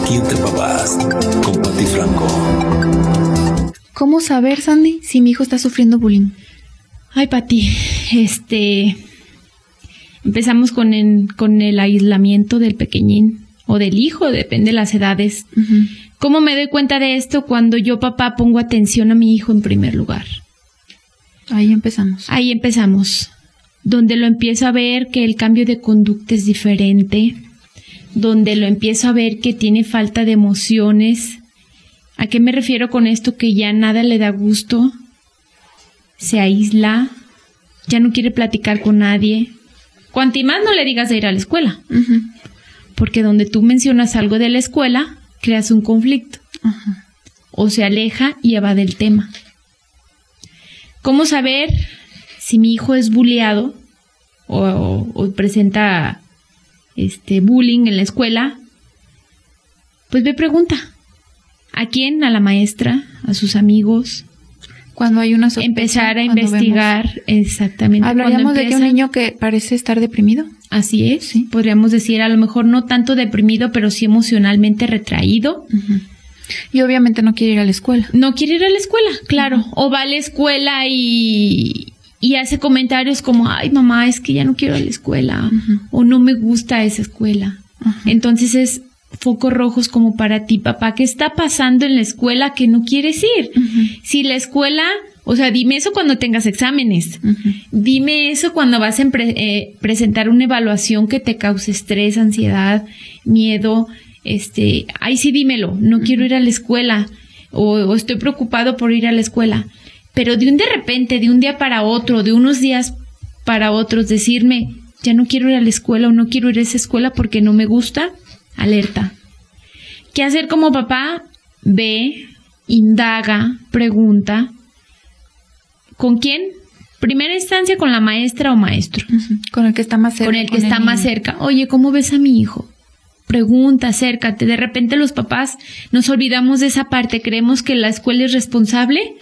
Aquí entre papás, con Pati Franco. ¿Cómo saber, Sandy, si mi hijo está sufriendo bullying? Ay, Pati, este. Empezamos con el, con el aislamiento del pequeñín o del hijo, depende de las edades. ¿Cómo me doy cuenta de esto cuando yo, papá, pongo atención a mi hijo en primer lugar? Ahí empezamos. Ahí empezamos. Donde lo empiezo a ver que el cambio de conducta es diferente, donde lo empiezo a ver que tiene falta de emociones. ¿A qué me refiero con esto? Que ya nada le da gusto, se aísla, ya no quiere platicar con nadie. Cuanti más no le digas de ir a la escuela. Porque donde tú mencionas algo de la escuela, creas un conflicto. O se aleja y evade el tema. ¿Cómo saber si mi hijo es bulleado o, presenta este bullying en la escuela? Pues ve pregunta. ¿A quién? A la maestra, a sus amigos, cuando hay una empezar a investigar exactamente. Hablaríamos de que un niño que parece estar deprimido. Así es, sí. podríamos decir a lo mejor no tanto deprimido, pero sí emocionalmente retraído. Y obviamente no quiere ir a la escuela. No quiere ir a la escuela, claro. O va a la escuela y, y hace comentarios como, ay mamá, es que ya no quiero ir a la escuela. O no me gusta esa escuela. Entonces es focos rojos como para ti, papá, ¿qué está pasando en la escuela que no quieres ir? Si la escuela, o sea, dime eso cuando tengas exámenes, dime eso cuando vas a eh, presentar una evaluación que te cause estrés, ansiedad, miedo, este, ay sí dímelo, no quiero ir a la escuela o, estoy preocupado por ir a la escuela, pero de un de repente, de un día para otro, de unos días para otros, decirme, ya no quiero ir a la escuela o no quiero ir a esa escuela porque no me gusta, alerta. ¿Qué hacer como papá? Ve, indaga, pregunta. ¿Con quién? Primera instancia con la maestra o maestro. Con el que está más cerca. Con el que está más cerca. Oye, ¿cómo ves a mi hijo? Pregunta, acércate. De repente los papás nos olvidamos de esa parte. Creemos que la escuela es responsable.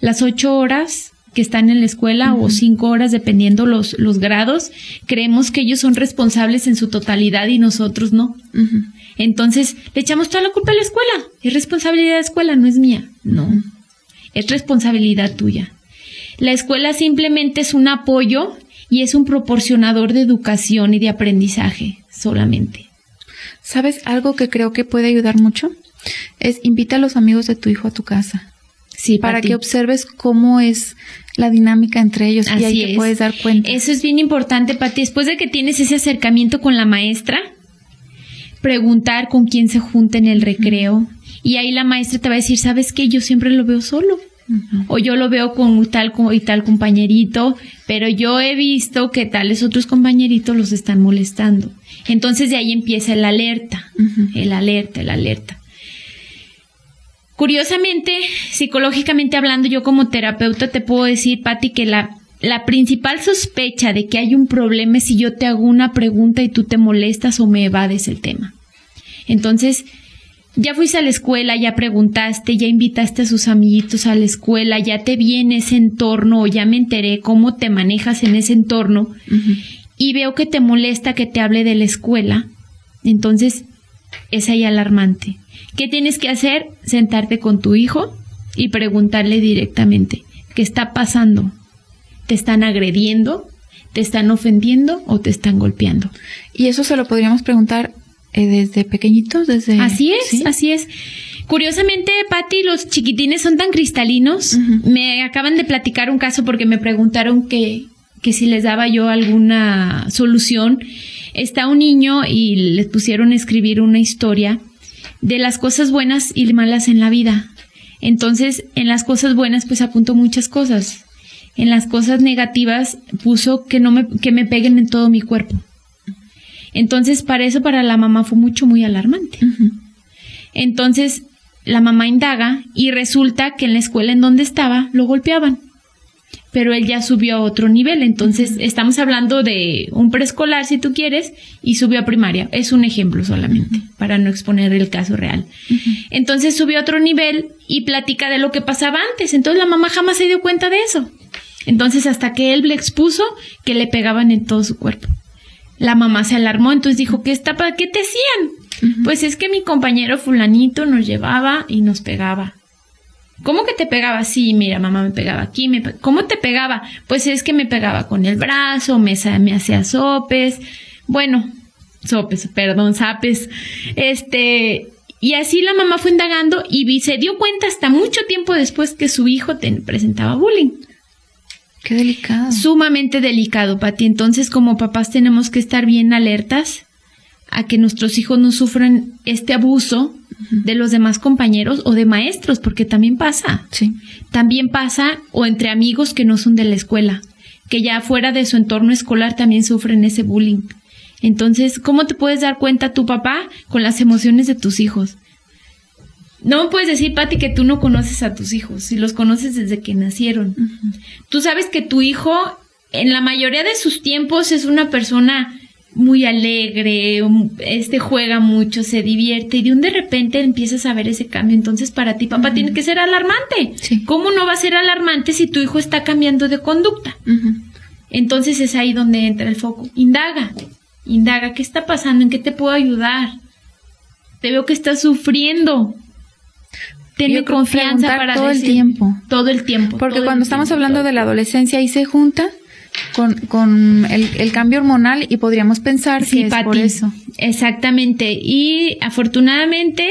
Las ocho horas que están en la escuela o cinco horas dependiendo los, los grados, creemos que ellos son responsables en su totalidad y nosotros no. Entonces le echamos toda la culpa a la escuela. Es responsabilidad de la escuela, no es mía. No, es responsabilidad tuya. La escuela simplemente es un apoyo y es un proporcionador de educación y de aprendizaje solamente. ¿Sabes algo que creo que puede ayudar mucho? Es invita a los amigos de tu hijo a tu casa. Sí, para que observes cómo es la dinámica entre ellos y ahí te puedes dar cuenta. Eso es bien importante, Pati. Después de que tienes ese acercamiento con la maestra, preguntar con quién se junta en el recreo. Y ahí la maestra te va a decir, ¿sabes qué? Yo siempre lo veo solo. O yo lo veo con tal y tal compañerito, pero yo he visto que tales otros compañeritos los están molestando. Entonces de ahí empieza el alerta, el alerta, el alerta. Curiosamente, psicológicamente hablando, yo como terapeuta te puedo decir, Patti, que la, la principal sospecha de que hay un problema es si yo te hago una pregunta y tú te molestas o me evades el tema. Entonces, ya fuiste a la escuela, ya preguntaste, ya invitaste a sus amiguitos a la escuela, ya te vi en ese entorno o ya me enteré cómo te manejas en ese entorno y veo que te molesta que te hable de la escuela. Entonces, es ahí alarmante. ¿Qué tienes que hacer? Sentarte con tu hijo y preguntarle directamente, ¿qué está pasando? ¿Te están agrediendo? ¿Te están ofendiendo o te están golpeando? Y eso se lo podríamos preguntar eh, desde pequeñitos, desde... Así es, así es. Curiosamente, Patti, los chiquitines son tan cristalinos. Me acaban de platicar un caso porque me preguntaron que, que si les daba yo alguna solución. Está un niño y les pusieron a escribir una historia de las cosas buenas y malas en la vida. Entonces, en las cosas buenas, pues apunto muchas cosas. En las cosas negativas puso que no me, que me peguen en todo mi cuerpo. Entonces, para eso, para la mamá fue mucho, muy alarmante. Entonces, la mamá indaga y resulta que en la escuela en donde estaba lo golpeaban pero él ya subió a otro nivel. Entonces, estamos hablando de un preescolar, si tú quieres, y subió a primaria. Es un ejemplo solamente, para no exponer el caso real. Entonces, subió a otro nivel y platica de lo que pasaba antes. Entonces, la mamá jamás se dio cuenta de eso. Entonces, hasta que él le expuso que le pegaban en todo su cuerpo. La mamá se alarmó, entonces dijo, ¿qué está, qué te hacían? Pues es que mi compañero fulanito nos llevaba y nos pegaba. ¿Cómo que te pegaba? Sí, mira, mamá me pegaba aquí. Me ¿Cómo te pegaba? Pues es que me pegaba con el brazo, me, me hacía sopes. Bueno, sopes, perdón, zapes. Este, y así la mamá fue indagando y se dio cuenta hasta mucho tiempo después que su hijo te presentaba bullying. Qué delicado. Sumamente delicado, Pati. Entonces, como papás tenemos que estar bien alertas a que nuestros hijos no sufran este abuso de los demás compañeros o de maestros, porque también pasa. Sí. También pasa o entre amigos que no son de la escuela, que ya fuera de su entorno escolar también sufren ese bullying. Entonces, ¿cómo te puedes dar cuenta tu papá con las emociones de tus hijos? No puedes decir, Pati, que tú no conoces a tus hijos, si los conoces desde que nacieron. Tú sabes que tu hijo, en la mayoría de sus tiempos, es una persona muy alegre, este juega mucho, se divierte y de un de repente empiezas a ver ese cambio. Entonces, para ti, papá, tiene que ser alarmante. ¿Cómo no va a ser alarmante si tu hijo está cambiando de conducta? Entonces es ahí donde entra el foco. Indaga, indaga, ¿qué está pasando? ¿En qué te puedo ayudar? Te veo que estás sufriendo. Tiene confianza para todo el tiempo. Todo el tiempo. Porque cuando estamos hablando de la adolescencia y se junta con, con el, cambio hormonal y podríamos pensar que es por eso. Exactamente. Y afortunadamente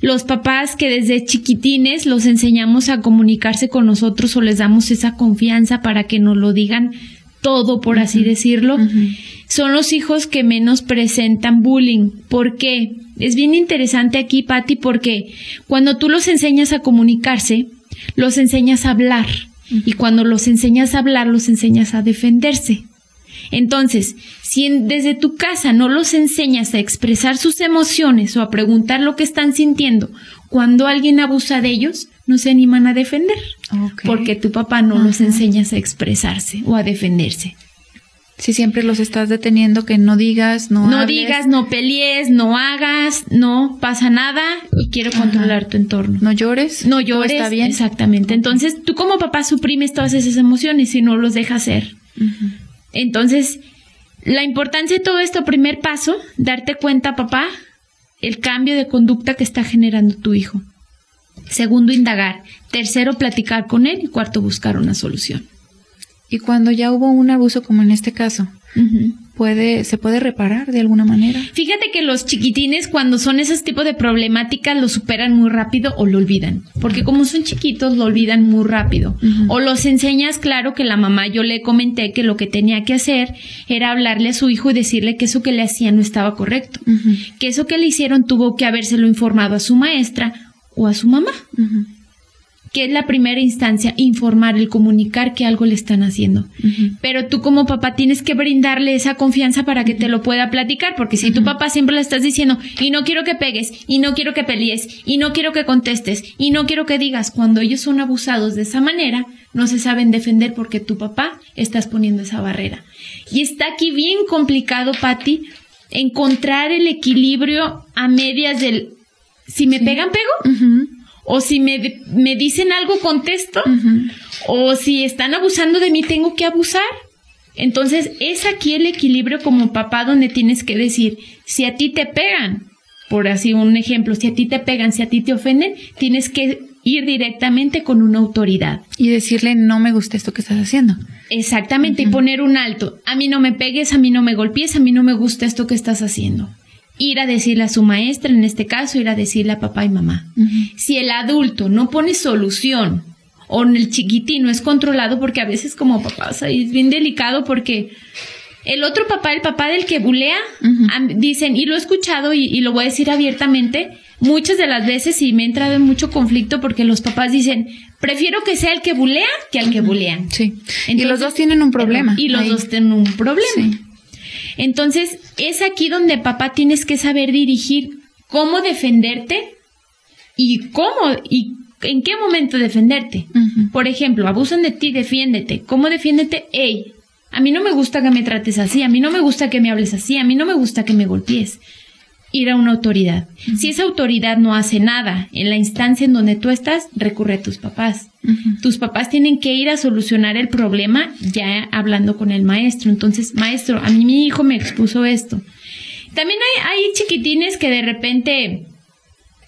los papás que desde chiquitines los enseñamos a comunicarse con nosotros o les damos esa confianza para que nos lo digan todo, por así decirlo, son los hijos que menos presentan bullying. ¿Por qué? Es bien interesante aquí, Patti, porque cuando tú los enseñas a comunicarse, los enseñas a hablar y cuando los enseñas a hablar, los enseñas a defenderse. Entonces, si desde tu casa no los enseñas a expresar sus emociones o a preguntar lo que están sintiendo, cuando alguien abusa de ellos, no se animan a defender, porque tu papá no los enseñas a expresarse o a defenderse. Si siempre los estás deteniendo, que no digas, no No digas, no pelees, no hagas, no pasa nada y quiero controlar tu entorno. No llores. No llores. Está bien. Exactamente. Entonces, tú como papá suprimes todas esas emociones y no los dejas ser. Entonces, la importancia de todo esto, primer paso, darte cuenta, papá, el cambio de conducta que está generando tu hijo. Segundo, indagar. Tercero, platicar con él. Y cuarto, buscar una solución. Y cuando ya hubo un abuso como en este caso, puede, se puede reparar de alguna manera. Fíjate que los chiquitines cuando son esos tipos de problemáticas lo superan muy rápido o lo olvidan, porque como son chiquitos lo olvidan muy rápido. O los enseñas, claro que la mamá yo le comenté que lo que tenía que hacer era hablarle a su hijo y decirle que eso que le hacía no estaba correcto, que eso que le hicieron tuvo que habérselo informado a su maestra o a su mamá que es la primera instancia, informar, el comunicar que algo le están haciendo. Pero tú como papá tienes que brindarle esa confianza para que te lo pueda platicar, porque si tu papá siempre le estás diciendo, y no quiero que pegues, y no quiero que pelees, y no quiero que contestes, y no quiero que digas, cuando ellos son abusados de esa manera, no se saben defender porque tu papá estás poniendo esa barrera. Y está aquí bien complicado, Patti, encontrar el equilibrio a medias del, si me pegan, pego o si me, me dicen algo, contesto, o si están abusando de mí, tengo que abusar. Entonces, es aquí el equilibrio como papá donde tienes que decir, si a ti te pegan, por así un ejemplo, si a ti te pegan, si a ti te ofenden, tienes que ir directamente con una autoridad. Y decirle, no me gusta esto que estás haciendo. Exactamente, y poner un alto. A mí no me pegues, a mí no me golpees, a mí no me gusta esto que estás haciendo ir a decirle a su maestra, en este caso, ir a decirle a papá y mamá. Si el adulto no pone solución o el chiquitín no es controlado, porque a veces como papá, es bien delicado porque el otro papá, el papá del que bulea, dicen, y lo he escuchado y, lo voy a decir abiertamente, muchas de las veces y me he entrado en mucho conflicto porque los papás dicen, prefiero que sea el que bulea que al que bulean. Sí. y los dos tienen un problema. Y los dos tienen un problema. Entonces, es aquí donde papá tienes que saber dirigir cómo defenderte y cómo y en qué momento defenderte. Por ejemplo, abusan de ti, defiéndete. ¿Cómo defiéndete? Ey, a mí no me gusta que me trates así, a mí no me gusta que me hables así, a mí no me gusta que me golpees ir a una autoridad. Si esa autoridad no hace nada en la instancia en donde tú estás, recurre a tus papás. Tus papás tienen que ir a solucionar el problema ya hablando con el maestro. Entonces, maestro, a mí mi hijo me expuso esto. También hay, hay chiquitines que de repente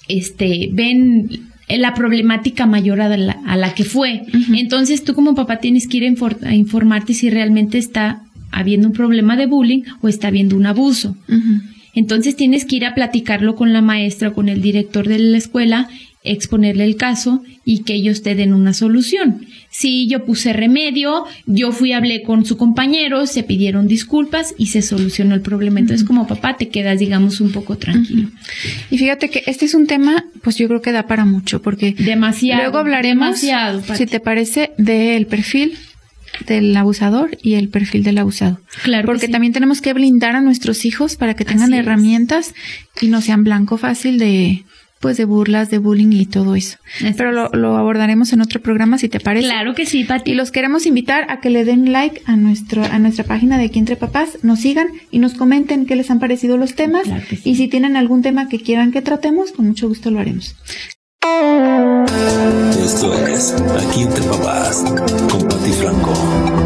este, ven la problemática mayor a la, a la que fue. Entonces tú como papá tienes que ir a, informarte si realmente está habiendo un problema de bullying o está habiendo un abuso. Entonces tienes que ir a platicarlo con la maestra o con el director de la escuela exponerle el caso y que ellos te den una solución. Si yo puse remedio, yo fui, hablé con su compañero, se pidieron disculpas y se solucionó el problema. Entonces, como papá, te quedas, digamos, un poco tranquilo. Y fíjate que este es un tema, pues yo creo que da para mucho, porque demasiado, luego hablaremos, demasiado, si te parece, del perfil del abusador y el perfil del abusado. Claro. Porque también tenemos que blindar a nuestros hijos para que tengan herramientas y no sean blanco fácil de, pues de burlas, de bullying y todo eso. Pero lo, abordaremos en otro programa si te parece. Claro que sí, Pati. Y los queremos invitar a que le den like a nuestro a nuestra página de Aquí entre papás, nos sigan y nos comenten qué les han parecido los temas y si tienen algún tema que quieran que tratemos, con mucho gusto lo haremos. Esto es Aquí entre papás con Pati Franco.